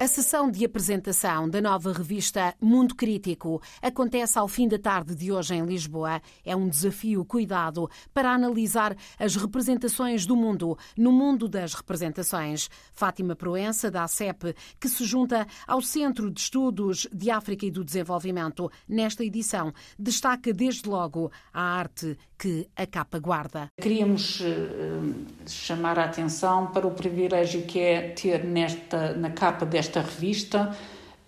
A sessão de apresentação da nova revista Mundo Crítico acontece ao fim da tarde de hoje em Lisboa. É um desafio cuidado para analisar as representações do mundo no mundo das representações. Fátima Proença, da ACEP, que se junta ao Centro de Estudos de África e do Desenvolvimento, nesta edição, destaca desde logo a arte que a capa guarda. Queríamos uh, chamar a atenção para o privilégio que é ter nesta, na capa desta revista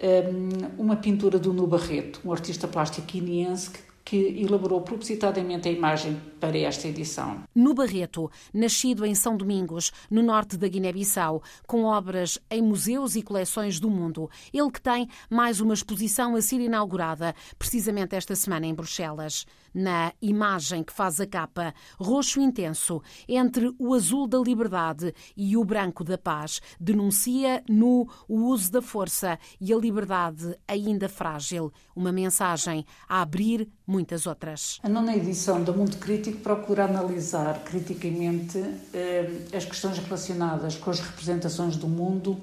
um, uma pintura do Nu Barreto, um artista plástico guineense que que elaborou propositadamente a imagem para esta edição. No Barreto, nascido em São Domingos, no norte da Guiné-Bissau, com obras em museus e coleções do mundo, ele que tem mais uma exposição a ser inaugurada, precisamente esta semana em Bruxelas. Na imagem que faz a capa, roxo intenso, entre o azul da liberdade e o branco da paz, denuncia no o uso da força e a liberdade ainda frágil. Uma mensagem a abrir muitas outras. A nona edição do Mundo Crítico procura analisar criticamente eh, as questões relacionadas com as representações do mundo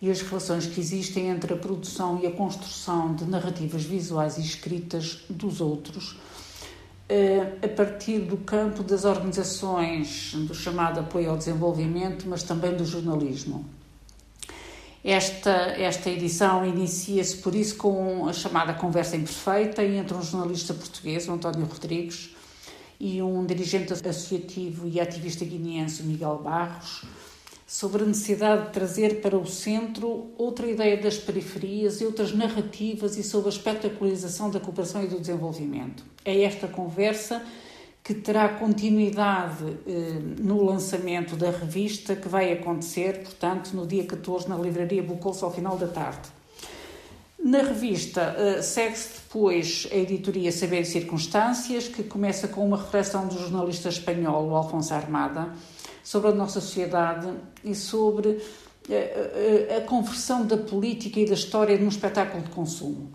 e as relações que existem entre a produção e a construção de narrativas visuais e escritas dos outros, eh, a partir do campo das organizações do chamado apoio ao desenvolvimento, mas também do jornalismo. Esta, esta edição inicia-se, por isso, com a chamada Conversa Imperfeita entre um jornalista português, António Rodrigues, e um dirigente associativo e ativista guineense, Miguel Barros, sobre a necessidade de trazer para o centro outra ideia das periferias e outras narrativas e sobre a espetacularização da cooperação e do desenvolvimento. É esta conversa que terá continuidade eh, no lançamento da revista que vai acontecer, portanto, no dia 14 na Livraria Bucolso ao final da tarde. Na revista eh, segue-se depois a editoria Saber e Circunstâncias, que começa com uma reflexão do jornalista espanhol Alfonso Armada sobre a nossa sociedade e sobre eh, a, a conversão da política e da história num espetáculo de consumo.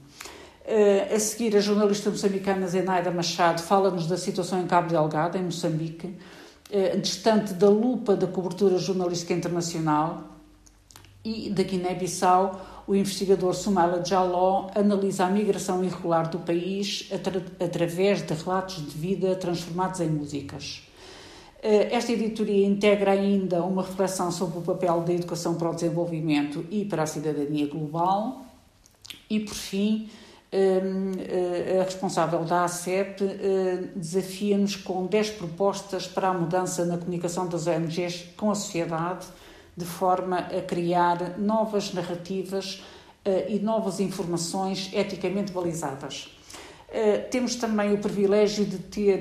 Uh, a seguir, a jornalista moçambicana Zenaida Machado fala-nos da situação em Cabo Delgado, em Moçambique, uh, distante da lupa da cobertura jornalística internacional. E da Guiné-Bissau, o investigador Sumala Jaló analisa a migração irregular do país atra através de relatos de vida transformados em músicas. Uh, esta editoria integra ainda uma reflexão sobre o papel da educação para o desenvolvimento e para a cidadania global. E, por fim, eh, a responsável da ACEP eh, desafia-nos com 10 propostas para a mudança na comunicação das ONGs com a sociedade, de forma a criar novas narrativas eh, e novas informações eticamente balizadas. Temos também o privilégio de ter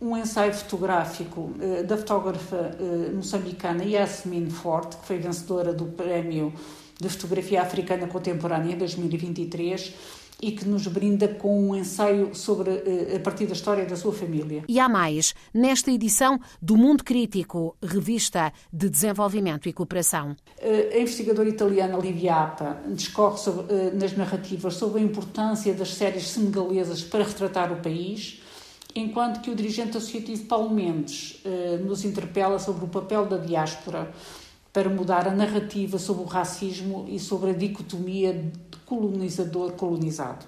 um ensaio fotográfico da fotógrafa moçambicana Yasmin Forte, que foi vencedora do Prémio de Fotografia Africana Contemporânea em 2023 e que nos brinda com um ensaio sobre eh, a partir da história da sua família. E há mais, nesta edição do Mundo Crítico, revista de desenvolvimento e cooperação. Eh, a investigadora italiana Livia Appa discorre sobre, eh, nas narrativas sobre a importância das séries senegalesas para retratar o país, enquanto que o dirigente associativo Paulo Mendes nos interpela sobre o papel da diáspora para mudar a narrativa sobre o racismo e sobre a dicotomia de colonizador-colonizado.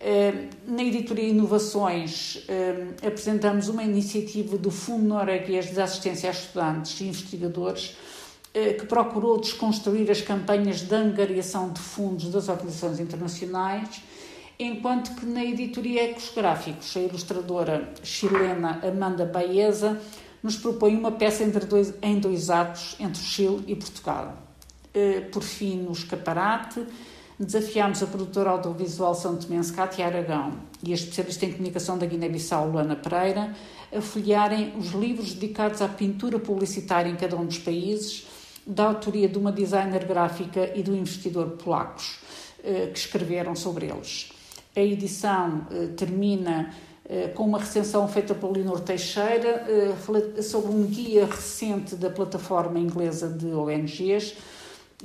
Eh, na editoria Inovações, eh, apresentamos uma iniciativa do Fundo Norueguês de Assistência a Estudantes e Investigadores eh, que procurou desconstruir as campanhas de angariação de fundos das organizações internacionais, enquanto que na editoria Ecos Gráficos, a ilustradora chilena Amanda Baeza nos propõe uma peça entre dois, em dois atos entre Chile e Portugal. Eh, por fim, no escaparate, desafiámos a produtora audiovisual São Tomense Cátia Aragão e a especialista em comunicação da Guiné-Bissau, Luana Pereira, a folhearem os livros dedicados à pintura publicitária em cada um dos países, da autoria de uma designer gráfica e do investidor polacos, eh, que escreveram sobre eles. A edição eh, termina com uma recensão feita por Leonor Teixeira eh, sobre um guia recente da plataforma inglesa de ONGs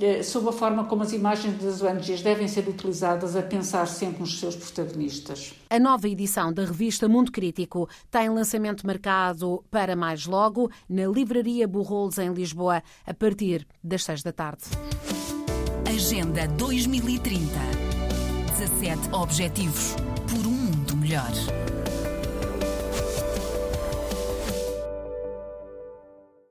eh, sobre a forma como as imagens das ONGs devem ser utilizadas a pensar sempre nos seus protagonistas. A nova edição da revista Mundo Crítico tem lançamento marcado para mais logo na Livraria Burrolos em Lisboa, a partir das seis da tarde. Agenda 2030. 17 Objetivos por um mundo melhor.